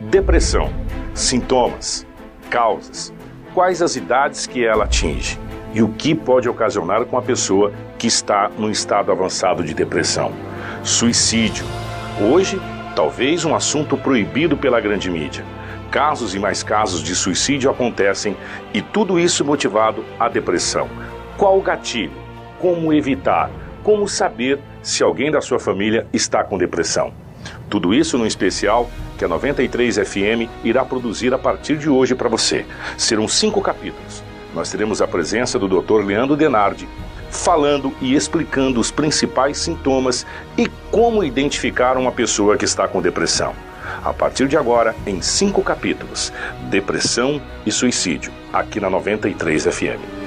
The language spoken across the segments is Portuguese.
Depressão. Sintomas, causas, quais as idades que ela atinge e o que pode ocasionar com a pessoa que está num estado avançado de depressão. Suicídio. Hoje, talvez um assunto proibido pela grande mídia. Casos e mais casos de suicídio acontecem e tudo isso motivado à depressão. Qual o gatilho? Como evitar? Como saber se alguém da sua família está com depressão? Tudo isso no especial que a 93 FM irá produzir a partir de hoje para você. Serão cinco capítulos. Nós teremos a presença do Dr. Leandro Denardi, falando e explicando os principais sintomas e como identificar uma pessoa que está com depressão. A partir de agora, em cinco capítulos: Depressão e Suicídio, aqui na 93 FM.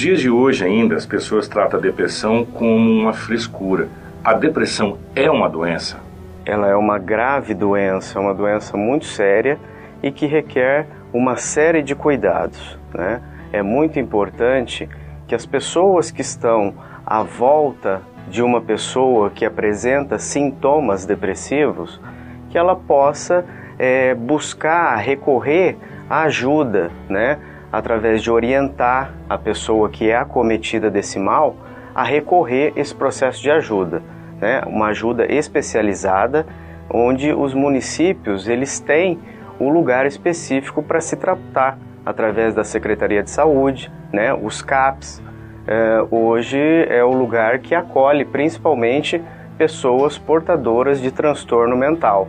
Nos dias de hoje ainda, as pessoas tratam a depressão como uma frescura. A depressão é uma doença? Ela é uma grave doença, uma doença muito séria e que requer uma série de cuidados. Né? É muito importante que as pessoas que estão à volta de uma pessoa que apresenta sintomas depressivos, que ela possa é, buscar recorrer à ajuda, né? Através de orientar a pessoa que é acometida desse mal a recorrer esse processo de ajuda, né? uma ajuda especializada, onde os municípios eles têm o lugar específico para se tratar através da Secretaria de Saúde, né? os CAPs. É, hoje é o lugar que acolhe principalmente pessoas portadoras de transtorno mental,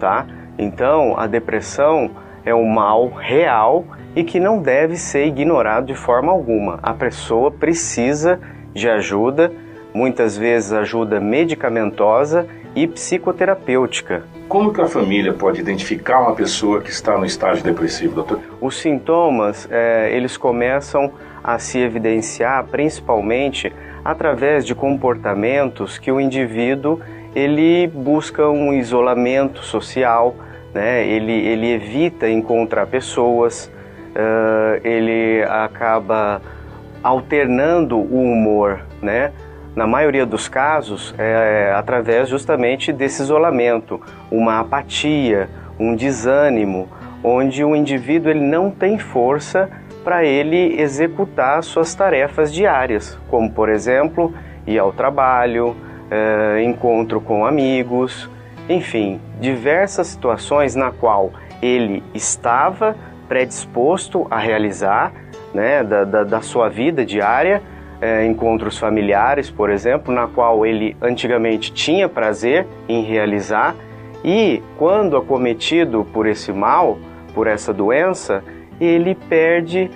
tá? Então a depressão é um mal real e que não deve ser ignorado de forma alguma. A pessoa precisa de ajuda, muitas vezes ajuda medicamentosa e psicoterapêutica. Como que a família pode identificar uma pessoa que está no estágio depressivo, doutor? Os sintomas, é, eles começam a se evidenciar principalmente através de comportamentos que o indivíduo ele busca um isolamento social, né? ele, ele evita encontrar pessoas, uh, ele acaba alternando o humor, né? Na maioria dos casos, é, através justamente desse isolamento, uma apatia, um desânimo, onde o indivíduo ele não tem força para ele executar suas tarefas diárias, como por exemplo ir ao trabalho, é, encontro com amigos, enfim, diversas situações na qual ele estava predisposto a realizar, né, da, da, da sua vida diária, é, encontros familiares, por exemplo, na qual ele antigamente tinha prazer em realizar, e quando acometido por esse mal, por essa doença, ele perde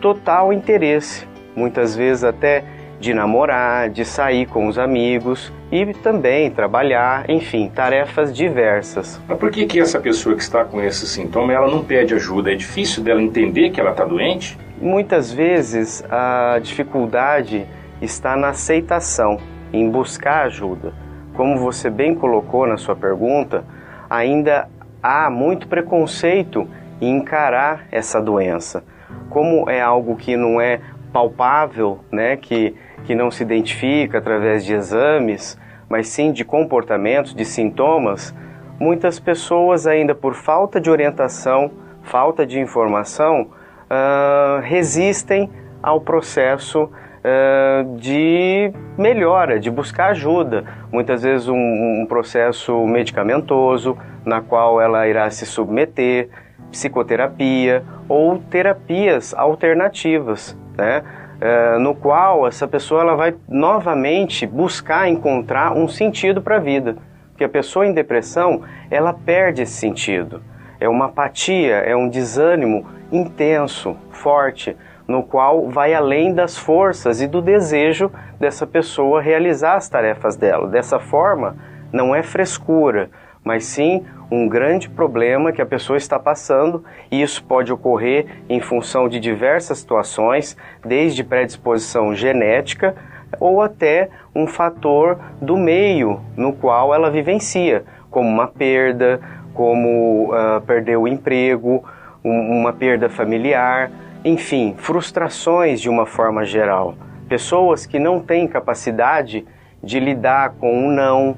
total interesse, muitas vezes até de namorar, de sair com os amigos e também trabalhar, enfim, tarefas diversas. Mas por que que essa pessoa que está com esse sintoma, ela não pede ajuda? É difícil dela entender que ela está doente? Muitas vezes a dificuldade está na aceitação, em buscar ajuda. Como você bem colocou na sua pergunta, ainda há muito preconceito em encarar essa doença. Como é algo que não é palpável, né, que que não se identifica através de exames, mas sim de comportamentos, de sintomas, muitas pessoas, ainda por falta de orientação, falta de informação, uh, resistem ao processo uh, de melhora, de buscar ajuda. Muitas vezes um, um processo medicamentoso, na qual ela irá se submeter, psicoterapia ou terapias alternativas, né? É, no qual essa pessoa ela vai novamente buscar encontrar um sentido para a vida. Porque a pessoa em depressão, ela perde esse sentido. É uma apatia, é um desânimo intenso, forte, no qual vai além das forças e do desejo dessa pessoa realizar as tarefas dela. Dessa forma, não é frescura, mas sim um grande problema que a pessoa está passando e isso pode ocorrer em função de diversas situações, desde predisposição genética ou até um fator do meio no qual ela vivencia, como uma perda, como uh, perder o emprego, um, uma perda familiar. enfim, frustrações de uma forma geral. Pessoas que não têm capacidade de lidar com um não,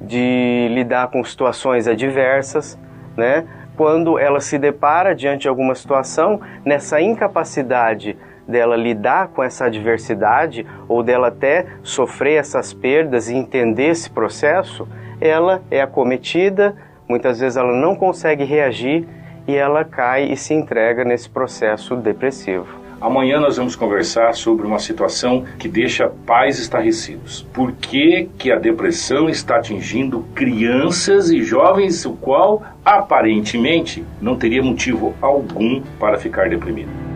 de lidar com situações adversas, né? Quando ela se depara diante de alguma situação, nessa incapacidade dela lidar com essa adversidade ou dela até sofrer essas perdas e entender esse processo, ela é acometida, muitas vezes ela não consegue reagir e ela cai e se entrega nesse processo depressivo. Amanhã nós vamos conversar sobre uma situação que deixa pais estarrecidos. Por que, que a depressão está atingindo crianças e jovens, o qual aparentemente não teria motivo algum para ficar deprimido?